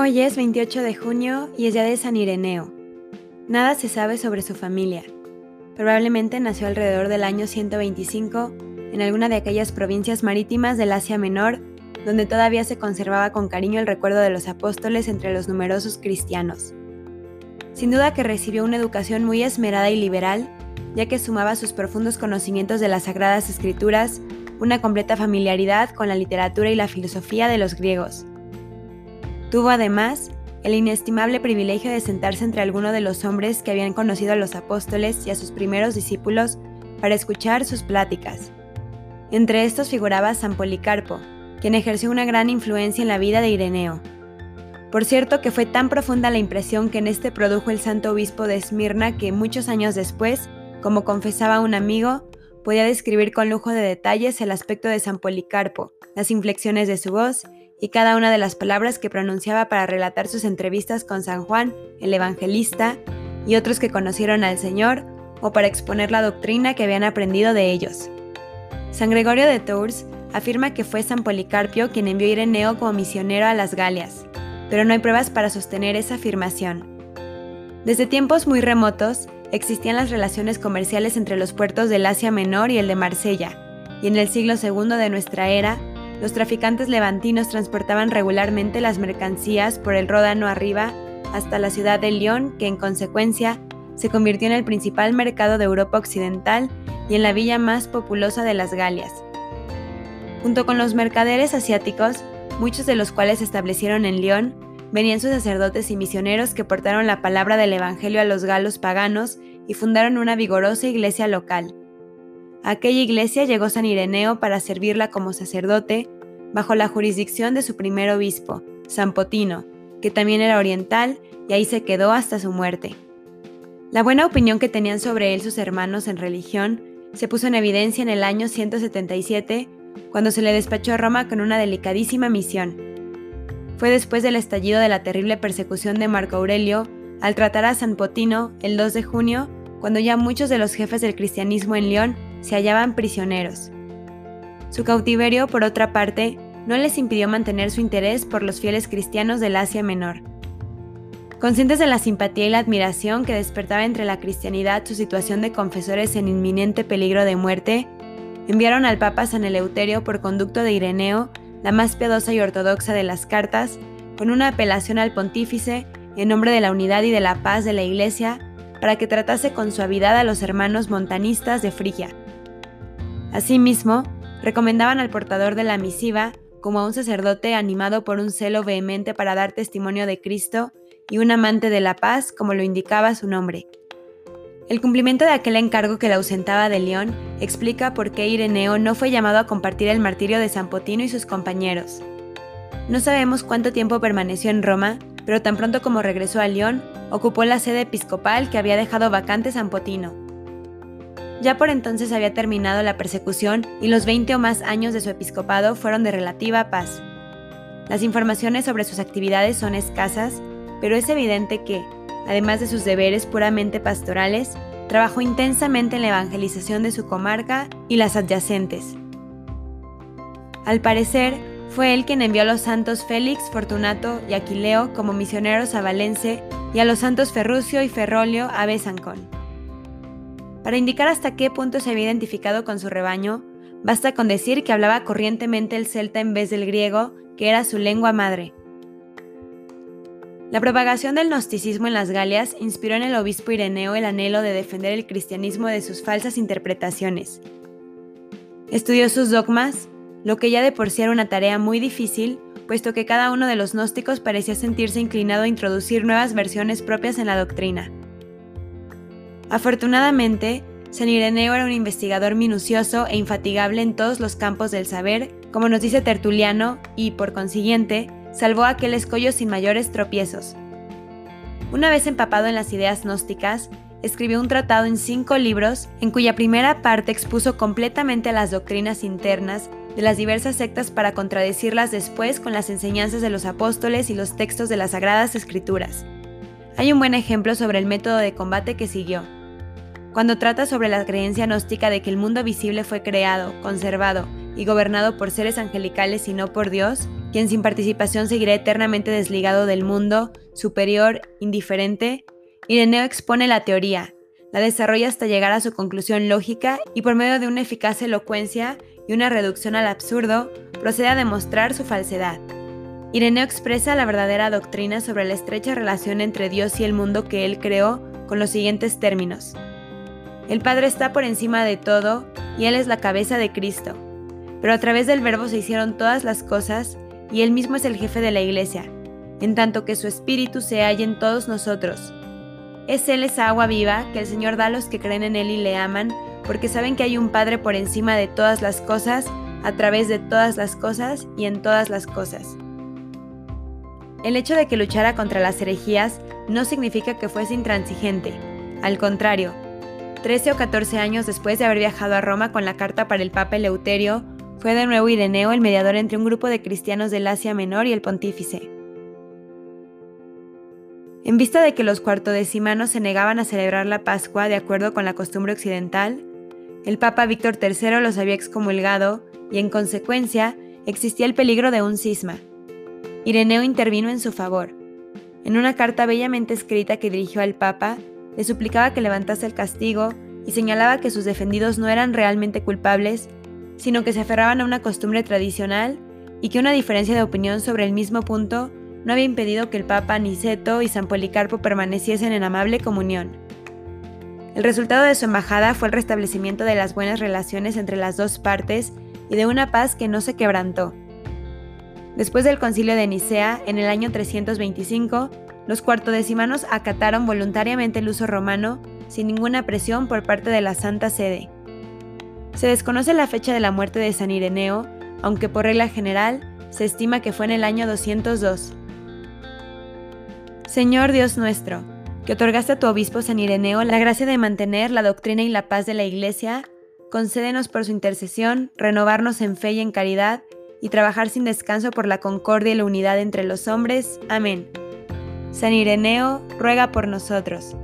Hoy es 28 de junio y es día de San Ireneo. Nada se sabe sobre su familia. Probablemente nació alrededor del año 125 en alguna de aquellas provincias marítimas del Asia Menor donde todavía se conservaba con cariño el recuerdo de los apóstoles entre los numerosos cristianos. Sin duda que recibió una educación muy esmerada y liberal, ya que sumaba sus profundos conocimientos de las sagradas escrituras una completa familiaridad con la literatura y la filosofía de los griegos, Tuvo además el inestimable privilegio de sentarse entre algunos de los hombres que habían conocido a los apóstoles y a sus primeros discípulos para escuchar sus pláticas. Entre estos figuraba San Policarpo, quien ejerció una gran influencia en la vida de Ireneo. Por cierto que fue tan profunda la impresión que en este produjo el santo obispo de Esmirna que muchos años después, como confesaba un amigo, podía describir con lujo de detalles el aspecto de San Policarpo, las inflexiones de su voz y cada una de las palabras que pronunciaba para relatar sus entrevistas con San Juan, el Evangelista, y otros que conocieron al Señor, o para exponer la doctrina que habían aprendido de ellos. San Gregorio de Tours afirma que fue San Policarpio quien envió Ireneo como misionero a las Galias, pero no hay pruebas para sostener esa afirmación. Desde tiempos muy remotos, existían las relaciones comerciales entre los puertos del Asia Menor y el de Marsella, y en el siglo II de nuestra era, los traficantes levantinos transportaban regularmente las mercancías por el Ródano arriba hasta la ciudad de Lyon, que en consecuencia se convirtió en el principal mercado de Europa Occidental y en la villa más populosa de las Galias. Junto con los mercaderes asiáticos, muchos de los cuales se establecieron en Lyon, venían sus sacerdotes y misioneros que portaron la palabra del Evangelio a los galos paganos y fundaron una vigorosa iglesia local. Aquella iglesia llegó San Ireneo para servirla como sacerdote, bajo la jurisdicción de su primer obispo, San Potino, que también era oriental, y ahí se quedó hasta su muerte. La buena opinión que tenían sobre él sus hermanos en religión se puso en evidencia en el año 177, cuando se le despachó a Roma con una delicadísima misión. Fue después del estallido de la terrible persecución de Marco Aurelio, al tratar a San Potino el 2 de junio, cuando ya muchos de los jefes del cristianismo en León se hallaban prisioneros. Su cautiverio, por otra parte, no les impidió mantener su interés por los fieles cristianos del Asia Menor. Conscientes de la simpatía y la admiración que despertaba entre la cristianidad su situación de confesores en inminente peligro de muerte, enviaron al Papa San Eleuterio por conducto de Ireneo, la más piadosa y ortodoxa de las cartas, con una apelación al pontífice en nombre de la unidad y de la paz de la Iglesia, para que tratase con suavidad a los hermanos montanistas de Frigia. Asimismo, recomendaban al portador de la misiva como a un sacerdote animado por un celo vehemente para dar testimonio de Cristo y un amante de la paz, como lo indicaba su nombre. El cumplimiento de aquel encargo que le ausentaba de León explica por qué Ireneo no fue llamado a compartir el martirio de San Potino y sus compañeros. No sabemos cuánto tiempo permaneció en Roma, pero tan pronto como regresó a León, ocupó la sede episcopal que había dejado vacante San Potino. Ya por entonces había terminado la persecución y los 20 o más años de su episcopado fueron de relativa paz. Las informaciones sobre sus actividades son escasas, pero es evidente que, además de sus deberes puramente pastorales, trabajó intensamente en la evangelización de su comarca y las adyacentes. Al parecer, fue él quien envió a los santos Félix, Fortunato y Aquileo como misioneros a Valence y a los santos Ferrucio y Ferrolio a Besancón. Para indicar hasta qué punto se había identificado con su rebaño, basta con decir que hablaba corrientemente el celta en vez del griego, que era su lengua madre. La propagación del gnosticismo en las Galias inspiró en el obispo Ireneo el anhelo de defender el cristianismo de sus falsas interpretaciones. Estudió sus dogmas, lo que ya de por sí era una tarea muy difícil, puesto que cada uno de los gnósticos parecía sentirse inclinado a introducir nuevas versiones propias en la doctrina. Afortunadamente, San Ireneo era un investigador minucioso e infatigable en todos los campos del saber, como nos dice Tertuliano, y, por consiguiente, salvó aquel escollo sin mayores tropiezos. Una vez empapado en las ideas gnósticas, escribió un tratado en cinco libros en cuya primera parte expuso completamente las doctrinas internas de las diversas sectas para contradecirlas después con las enseñanzas de los apóstoles y los textos de las Sagradas Escrituras. Hay un buen ejemplo sobre el método de combate que siguió. Cuando trata sobre la creencia gnóstica de que el mundo visible fue creado, conservado y gobernado por seres angelicales y no por Dios, quien sin participación seguirá eternamente desligado del mundo, superior, indiferente, Ireneo expone la teoría, la desarrolla hasta llegar a su conclusión lógica y por medio de una eficaz elocuencia y una reducción al absurdo, procede a demostrar su falsedad. Ireneo expresa la verdadera doctrina sobre la estrecha relación entre Dios y el mundo que él creó con los siguientes términos. El Padre está por encima de todo y Él es la cabeza de Cristo. Pero a través del Verbo se hicieron todas las cosas y Él mismo es el jefe de la Iglesia, en tanto que su Espíritu se halla en todos nosotros. Es Él esa agua viva que el Señor da a los que creen en Él y le aman, porque saben que hay un Padre por encima de todas las cosas, a través de todas las cosas y en todas las cosas. El hecho de que luchara contra las herejías no significa que fuese intransigente. Al contrario, 13 o 14 años después de haber viajado a Roma con la carta para el Papa Eleuterio, fue de nuevo Ireneo el mediador entre un grupo de cristianos del Asia Menor y el pontífice. En vista de que los cuartodecimanos se negaban a celebrar la Pascua de acuerdo con la costumbre occidental, el Papa Víctor III los había excomulgado y en consecuencia existía el peligro de un cisma. Ireneo intervino en su favor. En una carta bellamente escrita que dirigió al Papa, le suplicaba que levantase el castigo y señalaba que sus defendidos no eran realmente culpables, sino que se aferraban a una costumbre tradicional y que una diferencia de opinión sobre el mismo punto no había impedido que el Papa Niceto y San Policarpo permaneciesen en amable comunión. El resultado de su embajada fue el restablecimiento de las buenas relaciones entre las dos partes y de una paz que no se quebrantó. Después del concilio de Nicea, en el año 325, los cuartodecimanos acataron voluntariamente el uso romano sin ninguna presión por parte de la Santa Sede. Se desconoce la fecha de la muerte de San Ireneo, aunque por regla general se estima que fue en el año 202. Señor Dios nuestro, que otorgaste a tu obispo San Ireneo la gracia de mantener la doctrina y la paz de la Iglesia, concédenos por su intercesión renovarnos en fe y en caridad y trabajar sin descanso por la concordia y la unidad entre los hombres. Amén. San Ireneo, ruega por nosotros.